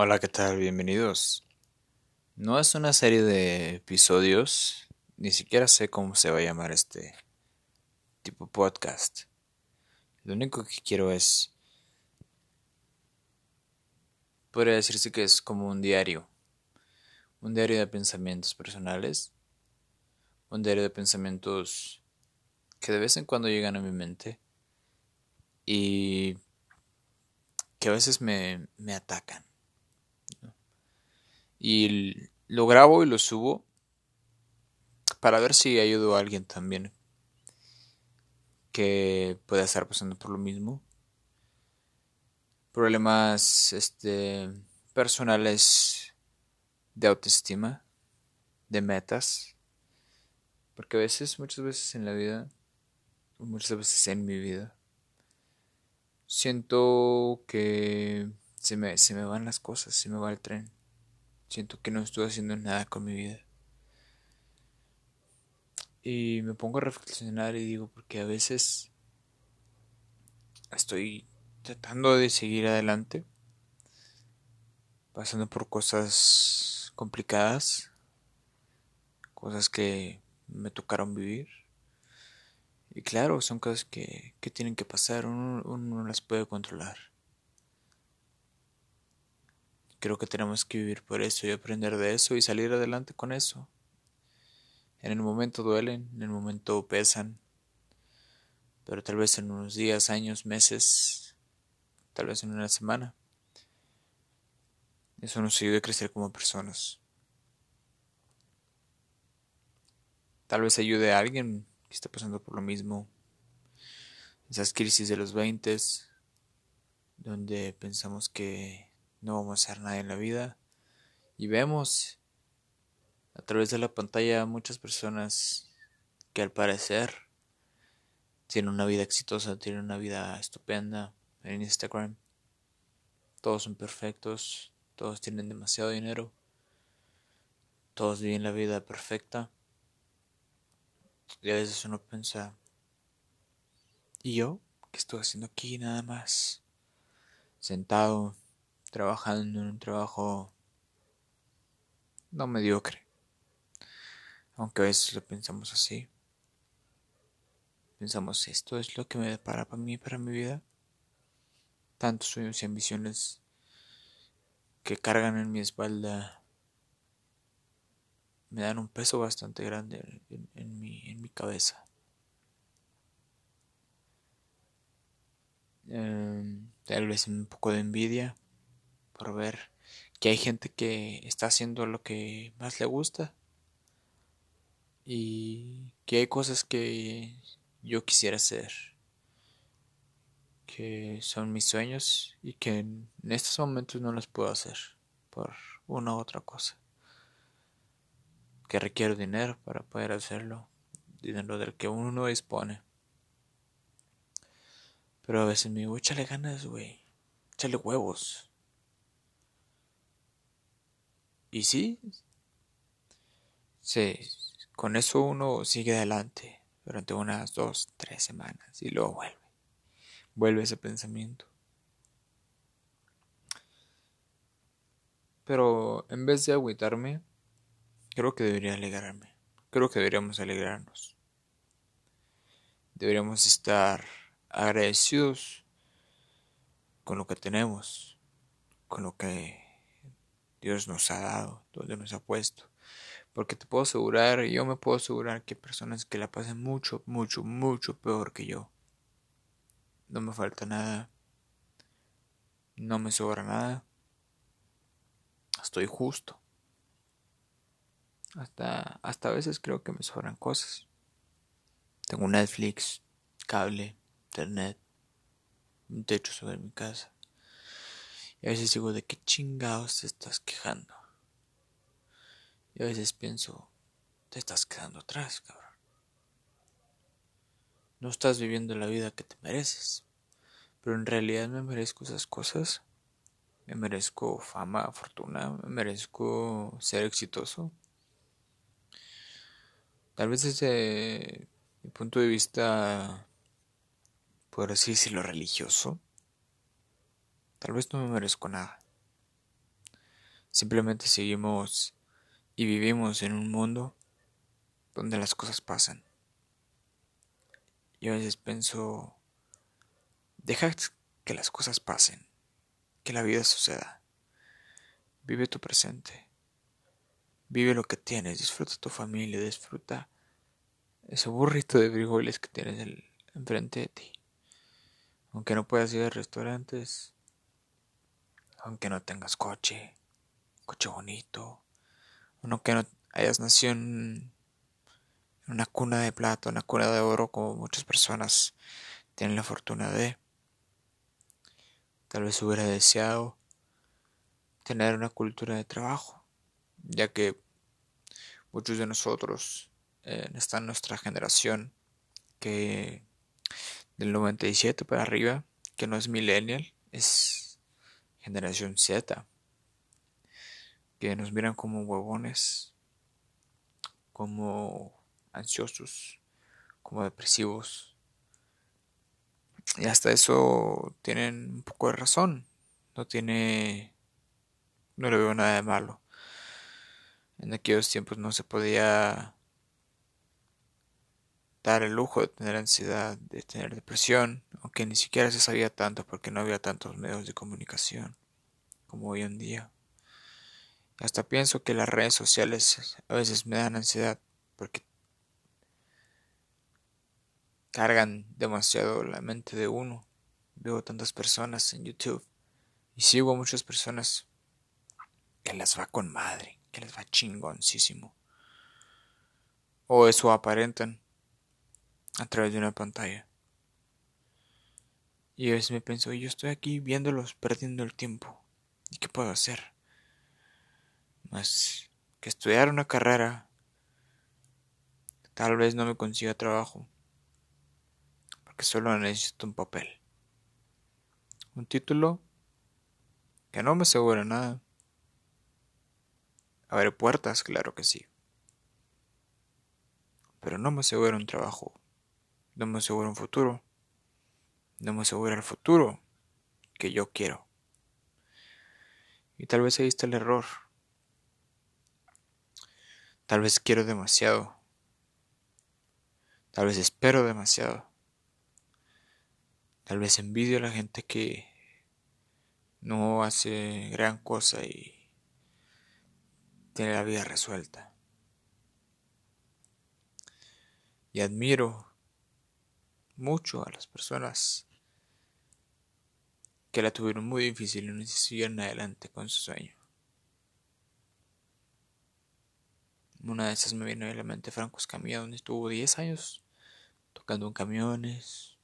Hola, ¿qué tal? Bienvenidos. No es una serie de episodios, ni siquiera sé cómo se va a llamar este tipo podcast. Lo único que quiero es... Podría decirse que es como un diario. Un diario de pensamientos personales. Un diario de pensamientos que de vez en cuando llegan a mi mente. Y que a veces me, me atacan y lo grabo y lo subo para ver si ayudo a alguien también que pueda estar pasando por lo mismo. Problemas este personales de autoestima, de metas, porque a veces, muchas veces en la vida, muchas veces en mi vida, siento que se me, se me van las cosas, se me va el tren. Siento que no estoy haciendo nada con mi vida. Y me pongo a reflexionar y digo, porque a veces estoy tratando de seguir adelante, pasando por cosas complicadas, cosas que me tocaron vivir. Y claro, son cosas que, que tienen que pasar, uno, uno no las puede controlar. Creo que tenemos que vivir por eso y aprender de eso y salir adelante con eso. En el momento duelen, en el momento pesan, pero tal vez en unos días, años, meses, tal vez en una semana, eso nos ayude a crecer como personas. Tal vez ayude a alguien que está pasando por lo mismo. Esas crisis de los 20 donde pensamos que no vamos a hacer nada en la vida. Y vemos a través de la pantalla muchas personas que al parecer tienen una vida exitosa, tienen una vida estupenda en Instagram. Todos son perfectos, todos tienen demasiado dinero, todos viven la vida perfecta. Y a veces uno piensa, ¿y yo? ¿Qué estoy haciendo aquí nada más? Sentado trabajando en un trabajo no mediocre. Aunque a veces lo pensamos así. Pensamos, esto es lo que me depara para mí, para mi vida. Tantos sueños y ambiciones que cargan en mi espalda me dan un peso bastante grande en, mi, en mi cabeza. Em, tal vez un poco de envidia por ver que hay gente que está haciendo lo que más le gusta y que hay cosas que yo quisiera hacer que son mis sueños y que en estos momentos no los puedo hacer por una u otra cosa que requiero dinero para poder hacerlo dinero del que uno no dispone. Pero a veces me digo échale ganas güey échale huevos y sí, con eso uno sigue adelante durante unas dos, tres semanas y luego vuelve, vuelve ese pensamiento. Pero en vez de agüitarme, creo que debería alegrarme. Creo que deberíamos alegrarnos. Deberíamos estar agradecidos con lo que tenemos, con lo que Dios nos ha dado, donde nos ha puesto. Porque te puedo asegurar, yo me puedo asegurar que hay personas que la pasan mucho, mucho, mucho peor que yo. No me falta nada. No me sobra nada. Estoy justo. Hasta, hasta a veces creo que me sobran cosas. Tengo Netflix, cable, internet, un techo sobre mi casa. Y a veces digo, ¿de qué chingados te estás quejando? Y a veces pienso, te estás quedando atrás, cabrón. No estás viviendo la vida que te mereces. Pero en realidad me merezco esas cosas. Me merezco fama, fortuna, me merezco ser exitoso. Tal vez desde mi punto de vista, por así decirlo, religioso, Tal vez no me merezco nada. Simplemente seguimos y vivimos en un mundo donde las cosas pasan. Y a veces pienso, deja que las cosas pasen, que la vida suceda. Vive tu presente. Vive lo que tienes, disfruta tu familia, disfruta ese burrito de frijoles que tienes enfrente de ti. Aunque no puedas ir a restaurantes, aunque no tengas coche, coche bonito, aunque no hayas nacido en una cuna de plata, una cuna de oro, como muchas personas tienen la fortuna de. Tal vez hubiera deseado tener una cultura de trabajo, ya que muchos de nosotros eh, están en nuestra generación que del 97 para arriba, que no es millennial, es generación Z, que nos miran como huevones, como ansiosos, como depresivos. Y hasta eso tienen un poco de razón. No tiene. No le veo nada de malo. En aquellos tiempos no se podía dar el lujo de tener ansiedad, de tener depresión, aunque ni siquiera se sabía tanto porque no había tantos medios de comunicación como hoy en día. Hasta pienso que las redes sociales a veces me dan ansiedad porque cargan demasiado la mente de uno. Veo tantas personas en YouTube y sigo a muchas personas que les va con madre, que les va chingoncísimo. O eso aparentan a través de una pantalla. Y a veces me pienso, yo estoy aquí viéndolos perdiendo el tiempo. ¿Y qué puedo hacer? Más que estudiar una carrera. Tal vez no me consiga trabajo que solo necesito un papel. Un título que no me asegura nada. Abre puertas, claro que sí. Pero no me asegura un trabajo. No me asegura un futuro. No me asegura el futuro que yo quiero. Y tal vez ahí está el error. Tal vez quiero demasiado. Tal vez espero demasiado. Tal vez envidio a la gente que no hace gran cosa y tiene la vida resuelta. Y admiro mucho a las personas que la tuvieron muy difícil y no siguieron adelante con su sueño. Una de esas me viene a la mente Franco Escamilla, donde estuvo 10 años tocando en camiones,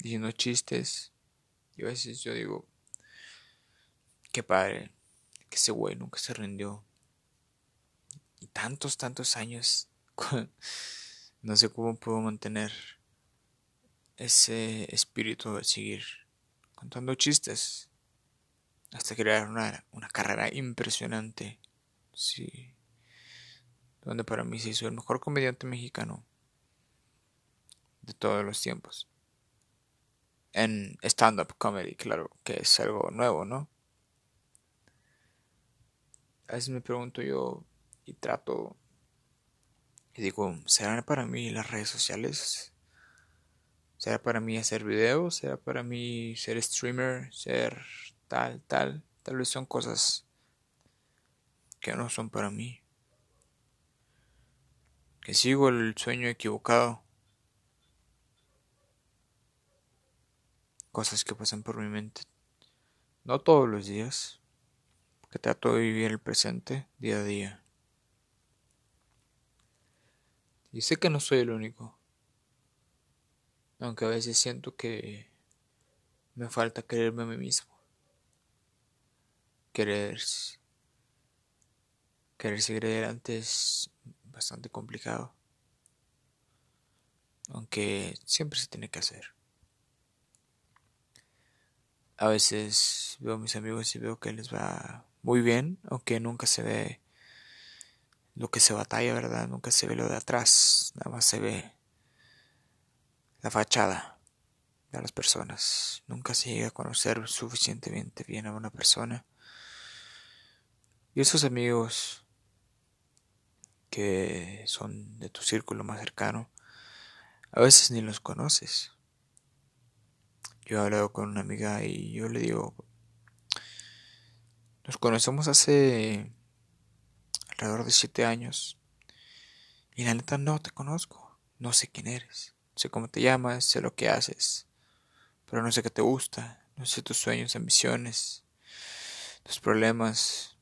diciendo chistes. Y a veces yo digo, qué padre, que ese güey nunca se rindió. Y tantos, tantos años, no sé cómo puedo mantener ese espíritu de seguir contando chistes hasta crear una, una carrera impresionante. Sí. Donde para mí se hizo el mejor comediante mexicano de todos los tiempos en stand-up comedy, claro, que es algo nuevo, ¿no? A veces me pregunto yo y trato y digo, ¿serán para mí las redes sociales? ¿Será para mí hacer videos? ¿Será para mí ser streamer? ¿Ser tal, tal? Tal vez son cosas que no son para mí. Que sigo el sueño equivocado. cosas que pasan por mi mente. No todos los días, porque trato de vivir el presente día a día. Y sé que no soy el único, aunque a veces siento que me falta creerme a mí mismo. Querer, querer seguir adelante es bastante complicado, aunque siempre se tiene que hacer. A veces veo a mis amigos y veo que les va muy bien, aunque nunca se ve lo que se batalla, ¿verdad? Nunca se ve lo de atrás, nada más se ve la fachada de las personas. Nunca se llega a conocer suficientemente bien a una persona. Y esos amigos que son de tu círculo más cercano, a veces ni los conoces. Yo he hablado con una amiga y yo le digo, nos conocemos hace alrededor de siete años y la neta no te conozco, no sé quién eres, sé cómo te llamas, sé lo que haces, pero no sé qué te gusta, no sé tus sueños, ambiciones, tus problemas,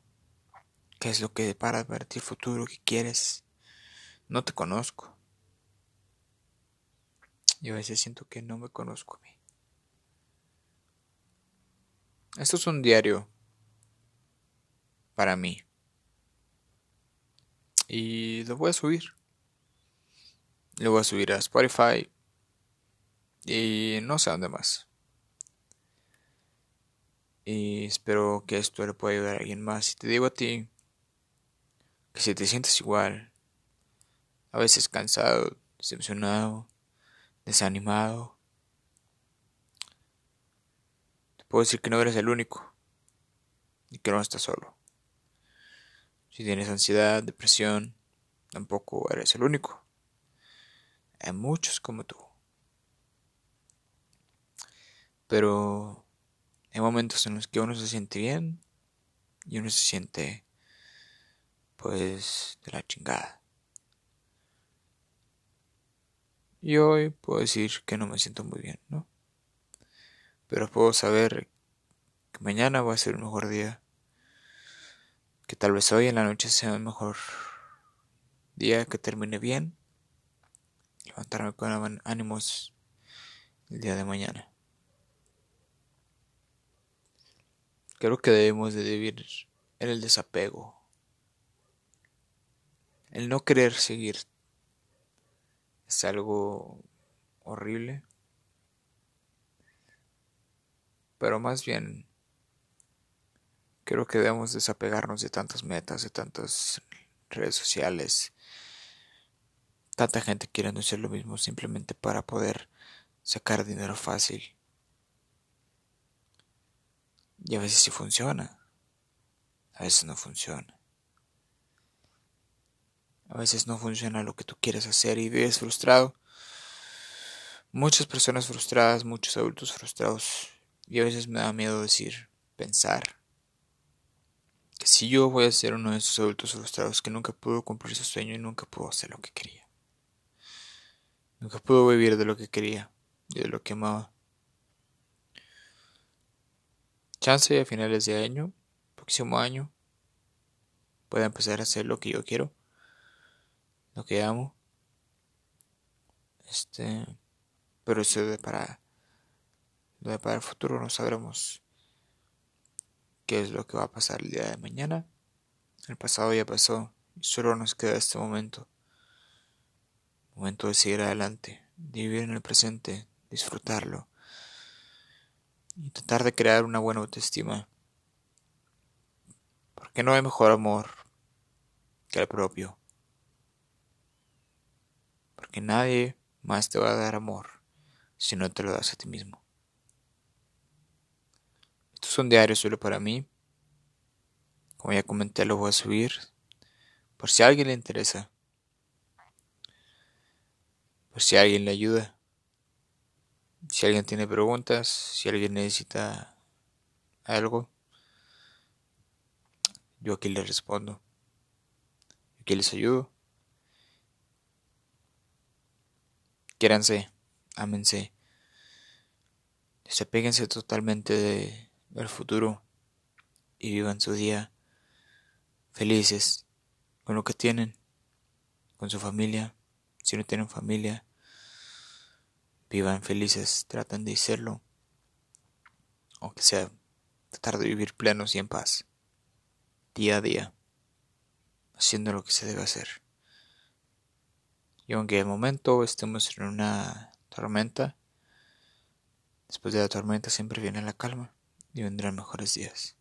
qué es lo que para para ti el futuro, qué quieres. No te conozco. Y a veces siento que no me conozco a mí. Esto es un diario para mí. Y lo voy a subir. Lo voy a subir a Spotify. Y no sé dónde más. Y espero que esto le pueda ayudar a alguien más. Y te digo a ti que si te sientes igual, a veces cansado, decepcionado, desanimado, te puedo decir que no eres el único y que no estás solo. Si tienes ansiedad, depresión, tampoco eres el único. Hay muchos como tú. Pero hay momentos en los que uno se siente bien y uno se siente pues de la chingada. Y hoy puedo decir que no me siento muy bien, ¿no? Pero puedo saber que mañana va a ser un mejor día que tal vez hoy en la noche sea el mejor día, que termine bien, levantarme con ánimos el día de mañana. Creo que debemos de vivir en el desapego, el no querer seguir es algo horrible, pero más bien Creo que debemos desapegarnos de tantas metas, de tantas redes sociales. Tanta gente quiere hacer lo mismo simplemente para poder sacar dinero fácil. Y a veces sí funciona. A veces no funciona. A veces no funciona lo que tú quieres hacer y vives frustrado. Muchas personas frustradas, muchos adultos frustrados. Y a veces me da miedo decir, pensar que si yo voy a ser uno de esos adultos frustrados que nunca pudo cumplir su sueño y nunca pudo hacer lo que quería. Nunca pudo vivir de lo que quería y de lo que amaba. Chance a finales de año, próximo año, pueda empezar a hacer lo que yo quiero, lo que amo. Este, pero eso de para, de para el futuro no sabremos qué es lo que va a pasar el día de mañana. El pasado ya pasó y solo nos queda este momento. Momento de seguir adelante, de vivir en el presente, disfrutarlo y tratar de crear una buena autoestima. Porque no hay mejor amor que el propio. Porque nadie más te va a dar amor si no te lo das a ti mismo. Esto es un diario solo para mí. Como ya comenté, lo voy a subir. Por si a alguien le interesa. Si alguien le ayuda. Si alguien tiene preguntas. Si alguien necesita algo. Yo aquí les respondo. Aquí les ayudo. Quiéranse. Ámense. Desapéguense totalmente de el futuro y vivan su día felices con lo que tienen, con su familia, si no tienen familia, vivan felices, traten de serlo, aunque sea tratar de vivir plenos y en paz, día a día, haciendo lo que se debe hacer. Y aunque al momento estemos en una tormenta, después de la tormenta siempre viene la calma y vendrán mejores días.